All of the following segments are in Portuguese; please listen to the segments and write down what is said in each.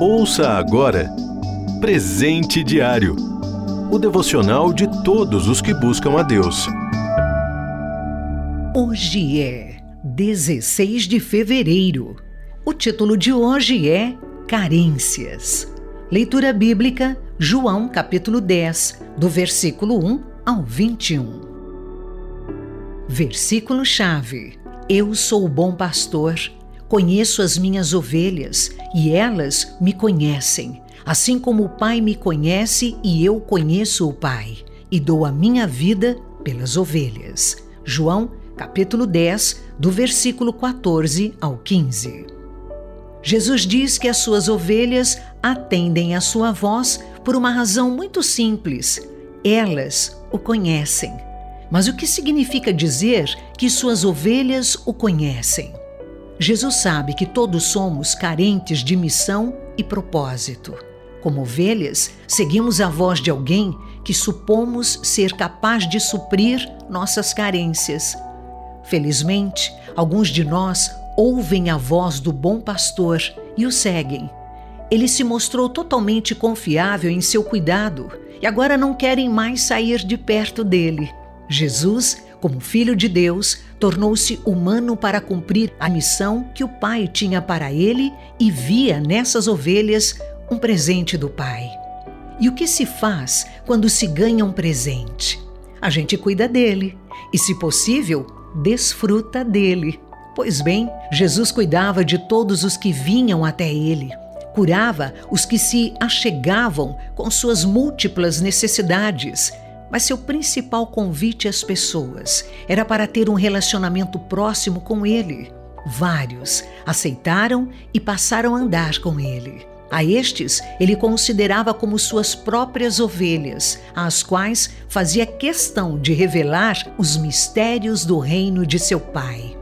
Ouça agora Presente Diário o devocional de todos os que buscam a Deus. Hoje é 16 de fevereiro. O título de hoje é Carências. Leitura bíblica, João capítulo 10, do versículo 1 ao 21. Versículo-chave: Eu sou o bom pastor Conheço as minhas ovelhas e elas me conhecem, assim como o Pai me conhece e eu conheço o Pai, e dou a minha vida pelas ovelhas. João, capítulo 10, do versículo 14 ao 15. Jesus diz que as suas ovelhas atendem à sua voz por uma razão muito simples. Elas o conhecem. Mas o que significa dizer que suas ovelhas o conhecem? Jesus sabe que todos somos carentes de missão e propósito. Como ovelhas, seguimos a voz de alguém que supomos ser capaz de suprir nossas carências. Felizmente, alguns de nós ouvem a voz do bom pastor e o seguem. Ele se mostrou totalmente confiável em seu cuidado e agora não querem mais sair de perto dele. Jesus como filho de Deus, tornou-se humano para cumprir a missão que o Pai tinha para ele e via nessas ovelhas um presente do Pai. E o que se faz quando se ganha um presente? A gente cuida dele e, se possível, desfruta dele. Pois bem, Jesus cuidava de todos os que vinham até ele. Curava os que se achegavam com suas múltiplas necessidades mas seu principal convite às pessoas era para ter um relacionamento próximo com ele. Vários aceitaram e passaram a andar com ele. A estes ele considerava como suas próprias ovelhas, às quais fazia questão de revelar os mistérios do reino de seu pai.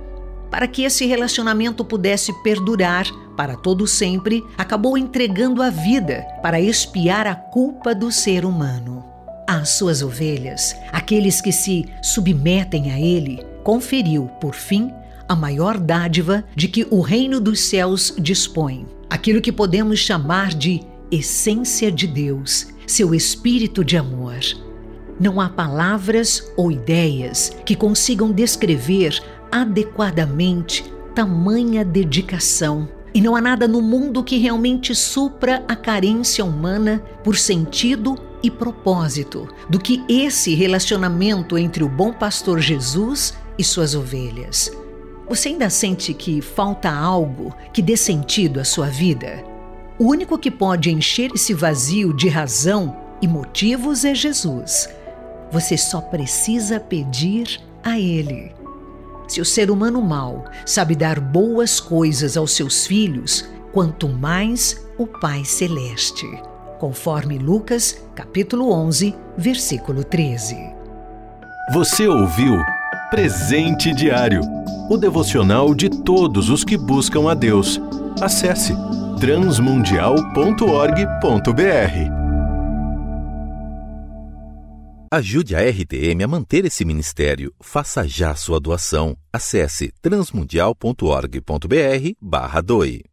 Para que esse relacionamento pudesse perdurar para todo sempre, acabou entregando a vida para expiar a culpa do ser humano às suas ovelhas, aqueles que se submetem a ele, conferiu, por fim, a maior dádiva de que o reino dos céus dispõe, aquilo que podemos chamar de essência de Deus, seu espírito de amor. Não há palavras ou ideias que consigam descrever adequadamente tamanha dedicação. E não há nada no mundo que realmente supra a carência humana por sentido e propósito do que esse relacionamento entre o bom pastor Jesus e suas ovelhas. Você ainda sente que falta algo que dê sentido à sua vida? O único que pode encher esse vazio de razão e motivos é Jesus. Você só precisa pedir a Ele. Se o ser humano mau sabe dar boas coisas aos seus filhos, quanto mais o Pai Celeste conforme Lucas, capítulo 11, versículo 13. Você ouviu Presente Diário, o devocional de todos os que buscam a Deus. Acesse transmundial.org.br. Ajude a RTM a manter esse ministério. Faça já sua doação. Acesse transmundial.org.br/doe.